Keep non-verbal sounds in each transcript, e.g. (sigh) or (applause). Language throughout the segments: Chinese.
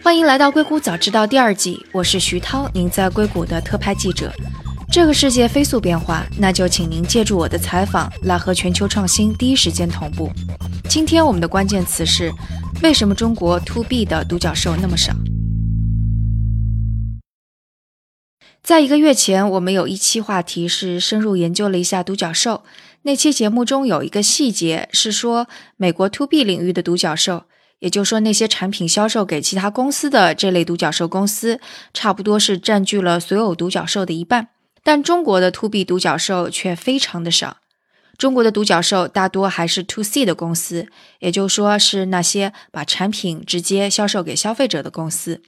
欢迎来到《硅谷早知道》第二季，我是徐涛，您在硅谷的特派记者。这个世界飞速变化，那就请您借助我的采访来和全球创新第一时间同步。今天我们的关键词是：为什么中国 To B 的独角兽那么少？在一个月前，我们有一期话题是深入研究了一下独角兽。那期节目中有一个细节是说，美国 To B 领域的独角兽，也就是说那些产品销售给其他公司的这类独角兽公司，差不多是占据了所有独角兽的一半。但中国的 To B 独角兽却非常的少。中国的独角兽大多还是 To C 的公司，也就是说是那些把产品直接销售给消费者的公司。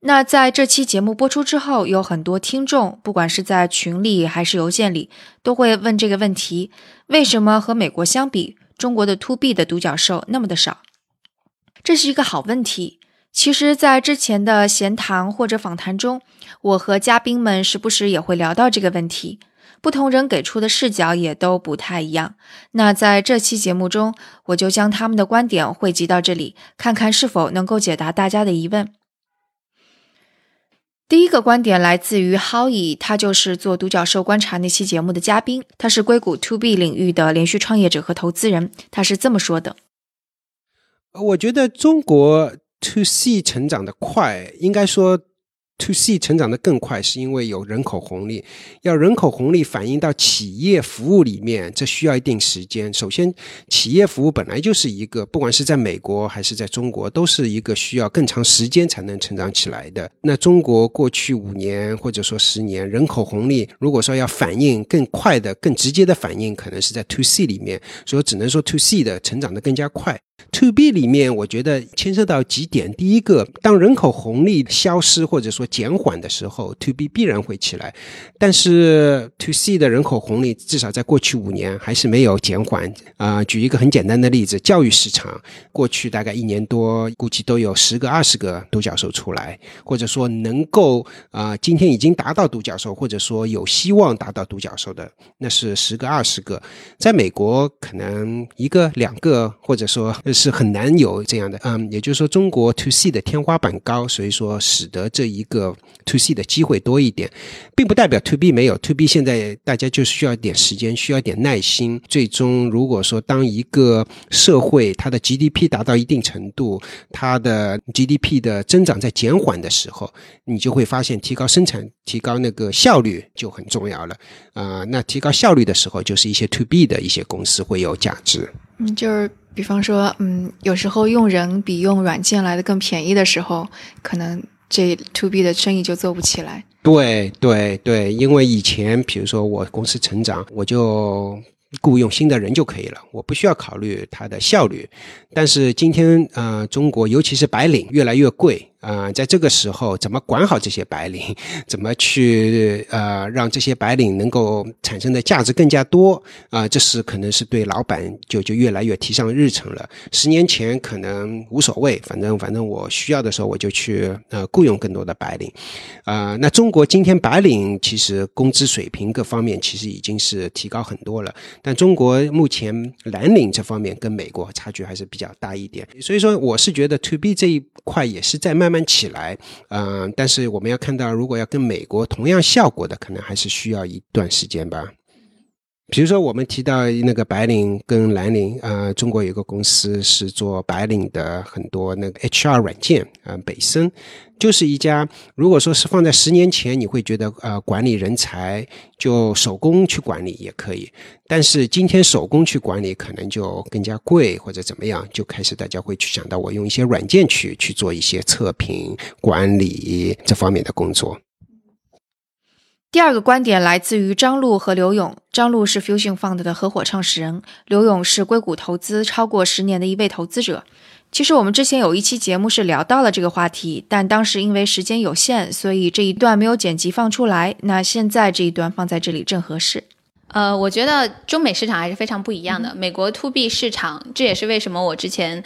那在这期节目播出之后，有很多听众，不管是在群里还是邮件里，都会问这个问题：为什么和美国相比，中国的 To B 的独角兽那么的少？这是一个好问题。其实，在之前的闲谈或者访谈中，我和嘉宾们时不时也会聊到这个问题，不同人给出的视角也都不太一样。那在这期节目中，我就将他们的观点汇集到这里，看看是否能够解答大家的疑问。第一个观点来自于 Howie，他就是做独角兽观察那期节目的嘉宾，他是硅谷 To B 领域的连续创业者和投资人。他是这么说的：“我觉得中国 To C 成长的快，应该说。” To C 成长的更快，是因为有人口红利。要人口红利反映到企业服务里面，这需要一定时间。首先，企业服务本来就是一个，不管是在美国还是在中国，都是一个需要更长时间才能成长起来的。那中国过去五年或者说十年人口红利，如果说要反映更快的、更直接的反应，可能是在 To C 里面，所以只能说 To C 的成长的更加快。To B 里面，我觉得牵涉到几点。第一个，当人口红利消失或者说减缓的时候，To B 必然会起来。但是 To C 的人口红利至少在过去五年还是没有减缓。啊，举一个很简单的例子，教育市场过去大概一年多，估计都有十个、二十个独角兽出来，或者说能够啊，今天已经达到独角兽，或者说有希望达到独角兽的，那是十个、二十个。在美国，可能一个、两个，或者说。是很难有这样的，嗯，也就是说，中国 to C 的天花板高，所以说使得这一个 to C 的机会多一点，并不代表 to B 没有 to B。现在大家就是需要一点时间，需要一点耐心。最终，如果说当一个社会它的 GDP 达到一定程度，它的 GDP 的增长在减缓的时候，你就会发现提高生产、提高那个效率就很重要了。啊，那提高效率的时候，就是一些 to B 的一些公司会有价值。嗯，就是比方说，嗯，有时候用人比用软件来的更便宜的时候，可能这 to B 的生意就做不起来。对对对，因为以前比如说我公司成长，我就雇佣新的人就可以了，我不需要考虑它的效率。但是今天，呃，中国尤其是白领越来越贵。啊，在这个时候，怎么管好这些白领？(laughs) 怎么去呃让这些白领能够产生的价值更加多？啊，这是可能是对老板就就越来越提上日程了。十年前可能无所谓，反正反正我需要的时候我就去呃雇佣更多的白领。啊，那中国今天白领其实工资水平各方面其实已经是提高很多了，但中国目前蓝领这方面跟美国差距还是比较大一点。所以说，我是觉得 To B 这一块也是在慢。慢慢起来，嗯，但是我们要看到，如果要跟美国同样效果的，可能还是需要一段时间吧。比如说，我们提到那个白领跟蓝领，啊，中国有一个公司是做白领的很多那个 HR 软件，啊，北森。就是一家，如果说是放在十年前，你会觉得呃管理人才就手工去管理也可以，但是今天手工去管理可能就更加贵或者怎么样，就开始大家会去想到我用一些软件去去做一些测评管理这方面的工作。第二个观点来自于张璐和刘勇，张璐是 Fusion Fund 的合伙创始人，刘勇是硅谷投资超过十年的一位投资者。其实我们之前有一期节目是聊到了这个话题，但当时因为时间有限，所以这一段没有剪辑放出来。那现在这一段放在这里正合适。呃，我觉得中美市场还是非常不一样的。美国 to B 市场，这也是为什么我之前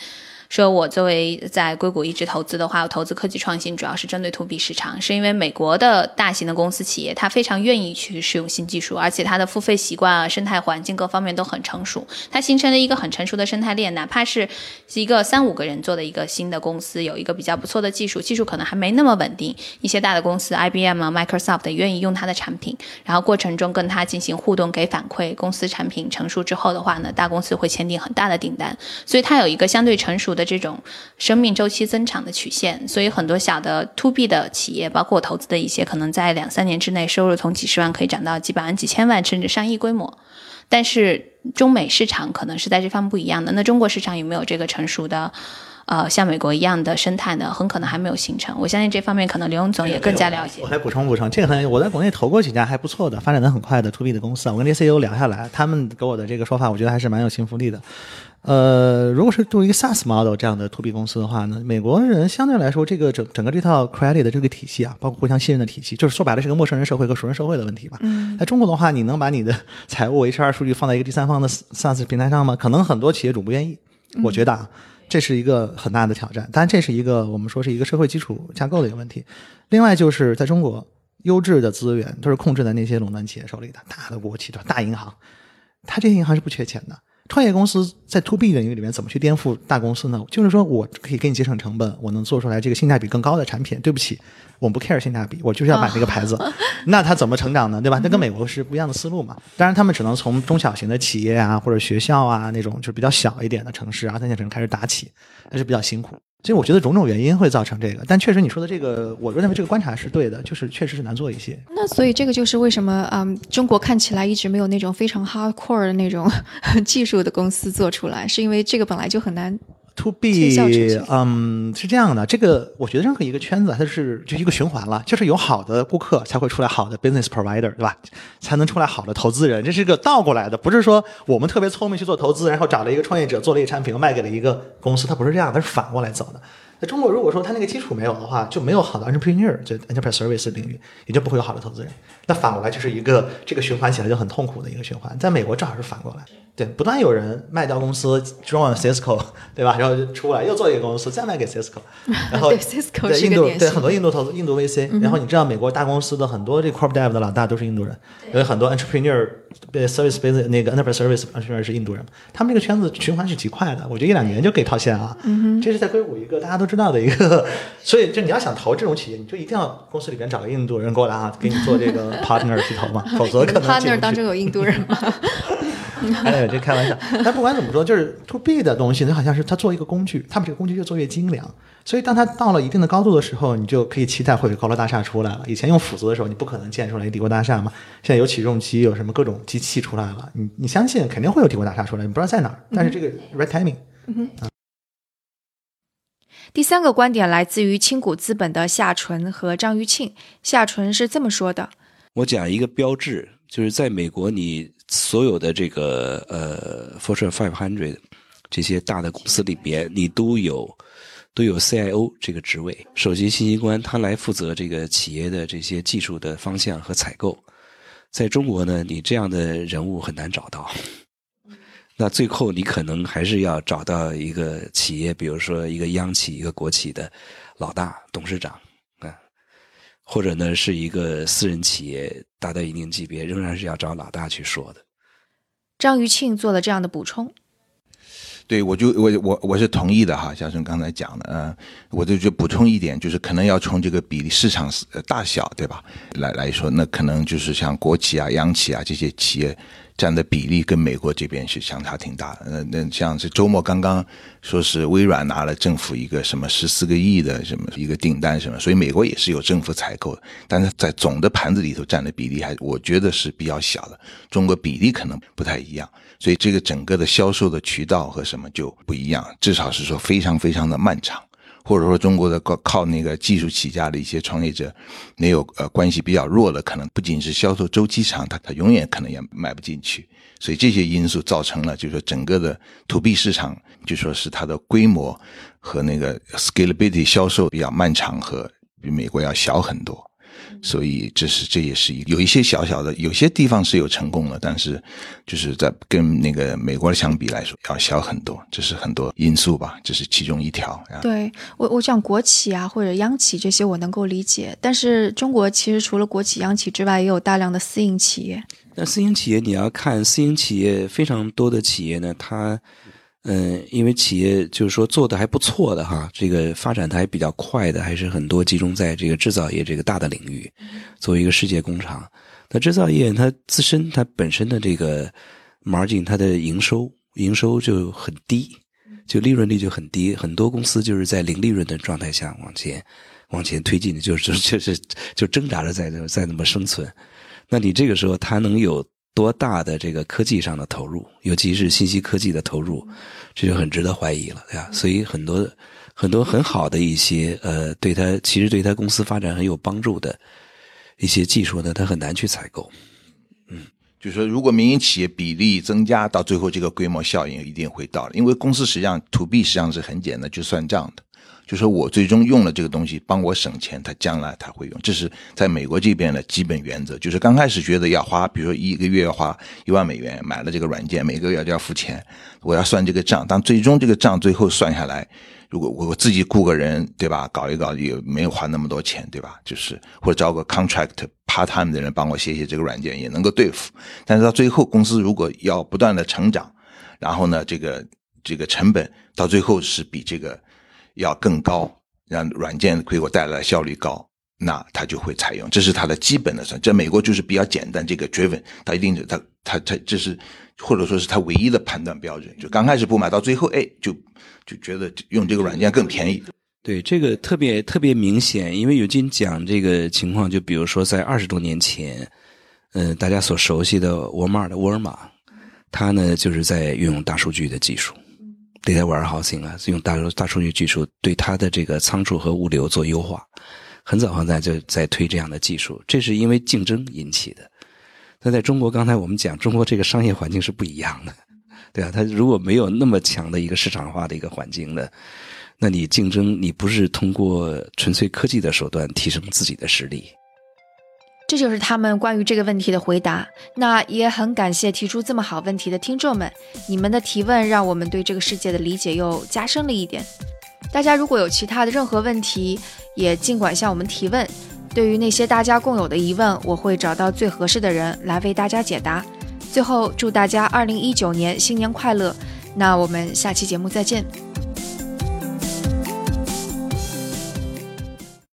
说我作为在硅谷一直投资的话，我投资科技创新主要是针对 to B 市场，是因为美国的大型的公司企业，它非常愿意去使用新技术，而且它的付费习惯啊、生态环境各方面都很成熟，它形成了一个很成熟的生态链。哪怕是一个三五个人做的一个新的公司，有一个比较不错的技术，技术可能还没那么稳定，一些大的公司，IBM 啊、Microsoft 愿意用它的产品，然后过程中跟它进行互动，给反馈。公司产品成熟之后的话呢，大公司会签订很大的订单，所以它有一个相对成熟的这种生命周期增长的曲线。所以很多小的 To B 的企业，包括我投资的一些，可能在两三年之内收入从几十万可以涨到几百万、几千万，甚至上亿规模。但是中美市场可能是在这方面不一样的。那中国市场有没有这个成熟的？呃，像美国一样的生态呢，很可能还没有形成。我相信这方面可能刘勇总也更加了解。我来补充补充，这个很，我在国内投过几家还不错的，发展的很快的 to B 的公司啊。我跟这些 CEO 聊下来，他们给我的这个说法，我觉得还是蛮有信服力的。呃，如果是作为一个 SaaS model 这样的 to B 公司的话呢，美国人相对来说，这个整整个这套 credit 的这个体系啊，包括互相信任的体系，就是说白了是个陌生人社会和熟人社会的问题吧。嗯。在中国的话，你能把你的财务 HR 数据放在一个第三方的 SaaS 平台上吗？可能很多企业主不愿意。我觉得啊。这是一个很大的挑战，当然这是一个我们说是一个社会基础架构的一个问题。另外就是在中国，优质的资源都是控制在那些垄断企业手里的，大的国企的大银行，它这些银行是不缺钱的。创业公司在 to B 领域里面怎么去颠覆大公司呢？就是说我可以给你节省成本，我能做出来这个性价比更高的产品。对不起，我们不 care 性价比，我就是要买这个牌子。(laughs) 那他怎么成长呢？对吧？那跟美国是不一样的思路嘛。当然，他们只能从中小型的企业啊，或者学校啊那种就是比较小一点的城市啊、三线城市开始打起，还是比较辛苦。其实我觉得种种原因会造成这个，但确实你说的这个，我认为这个观察是对的，就是确实是难做一些。那所以这个就是为什么嗯，中国看起来一直没有那种非常 hardcore 的那种 (laughs) 技术的公司做出来，是因为这个本来就很难。To B，嗯，是这样的，这个我觉得任何一个圈子它是就一个循环了，就是有好的顾客才会出来好的 business provider，对吧？才能出来好的投资人，这是一个倒过来的，不是说我们特别聪明去做投资，然后找了一个创业者做了一个产品，卖给了一个公司，它不是这样，它是反过来走的。在中国，如果说它那个基础没有的话，就没有好的 entrepreneur，就 enterprise service 领域，也就不会有好的投资人。那反过来就是一个这个循环起来就很痛苦的一个循环。在美国正好是反过来。对，不断有人卖掉公司，join Cisco，(laughs) 对吧？然后出来又做一个公司，再卖给 Cisco，(laughs) 然后对印度对很多印度投资印度 VC，然后你知道美国大公司的很多这 corp dev 的老大都是印度人，有很多 entrepreneur service base 那个 enterprise service entrepreneur 是印度人，他们这个圈子循环是极快的，我觉得一两年就可以套现啊。这是在硅谷一个大家都知道的一个，所以就你要想投这种企业，你就一定要公司里边找个印度人过来啊，给你做这个 partner 去投嘛，(laughs) 否则可能 partner 当中有印度人吗？(laughs) 哎，这开玩笑。但不管怎么说，就是 to B 的东西，它好像是它做一个工具，他们这个工具越做越精良。所以当它到了一定的高度的时候，你就可以期待会有高楼大厦出来了。以前用斧子的时候，你不可能建出来一帝国大厦嘛。现在有起重机，有什么各种机器出来了，你你相信肯定会有帝国大厦出来，你不知道在哪儿。但是这个 right timing。嗯第三个观点来自于青谷资本的夏纯和张玉庆。夏纯是这么说的：“我讲一个标志，就是在美国你。”所有的这个呃，Fortune Five Hundred 这些大的公司里边，你都有都有 CIO 这个职位，首席信息官，他来负责这个企业的这些技术的方向和采购。在中国呢，你这样的人物很难找到。那最后你可能还是要找到一个企业，比如说一个央企、一个国企的老大、董事长啊。或者呢，是一个私人企业达到一定级别，仍然是要找老大去说的。张余庆做了这样的补充。对，我就我我我是同意的哈，小孙刚才讲的，嗯，我就就补充一点，就是可能要从这个比例市场大小对吧来来说，那可能就是像国企啊、央企啊这些企业。占的比例跟美国这边是相差挺大的。那，那像是周末刚刚说是微软拿了政府一个什么十四个亿的什么一个订单什么，所以美国也是有政府采购的，但是在总的盘子里头占的比例还我觉得是比较小的。中国比例可能不太一样，所以这个整个的销售的渠道和什么就不一样，至少是说非常非常的漫长。或者说中国的靠靠那个技术起家的一些创业者，没有呃关系比较弱的，可能不仅是销售周期长，他他永远可能也卖不进去。所以这些因素造成了，就是说整个的 to B 市场，就说是它的规模和那个 scalability 销售比较漫长，和比美国要小很多。所以这是这也是一有一些小小的，有些地方是有成功了，但是就是在跟那个美国相比来说要小很多，这是很多因素吧，这是其中一条。对我，我讲国企啊或者央企这些我能够理解，但是中国其实除了国企、央企之外，也有大量的私营企业。那私营企业你要看私营企业非常多的企业呢，它。嗯，因为企业就是说做的还不错的哈，这个发展的还比较快的，还是很多集中在这个制造业这个大的领域，作为一个世界工厂。那制造业它自身它本身的这个 margin，它的营收营收就很低，就利润率就很低，很多公司就是在零利润的状态下往前往前推进的，就是就是就挣扎着在在那么生存。那你这个时候它能有？多大的这个科技上的投入，尤其是信息科技的投入，这就很值得怀疑了，对吧？所以很多很多很好的一些呃，对他其实对他公司发展很有帮助的一些技术呢，他很难去采购。嗯，就是说，如果民营企业比例增加，到最后这个规模效应一定会到了，因为公司实际上 to B 实际上是很简单，就算账的。就说我最终用了这个东西帮我省钱，他将来他会用，这是在美国这边的基本原则。就是刚开始觉得要花，比如说一个月要花一万美元买了这个软件，每个月就要付钱，我要算这个账。但最终这个账最后算下来，如果我自己雇个人，对吧？搞一搞也没有花那么多钱，对吧？就是或者招个 contract part time 的人帮我写写这个软件也能够对付。但是到最后公司如果要不断的成长，然后呢，这个这个成本到最后是比这个。要更高，让软件给我带来效率高，那他就会采用，这是他的基本的算。在美国就是比较简单，这个 driven，他一定他他他这是或者说是他唯一的判断标准。就刚开始不买，到最后哎，就就觉得用这个软件更便宜。对，这个特别特别明显，因为有金讲这个情况，就比如说在二十多年前，嗯，大家所熟悉的沃尔玛的沃尔玛，它呢就是在运用大数据的技术。Data warehousing 啊，用大数大数据技术对它的这个仓储和物流做优化，很早很早就在推这样的技术，这是因为竞争引起的。那在中国，刚才我们讲，中国这个商业环境是不一样的，(laughs) 对啊，它如果没有那么强的一个市场化的一个环境呢，那你竞争你不是通过纯粹科技的手段提升自己的实力。这就是他们关于这个问题的回答。那也很感谢提出这么好问题的听众们，你们的提问让我们对这个世界的理解又加深了一点。大家如果有其他的任何问题，也尽管向我们提问。对于那些大家共有的疑问，我会找到最合适的人来为大家解答。最后，祝大家二零一九年新年快乐！那我们下期节目再见。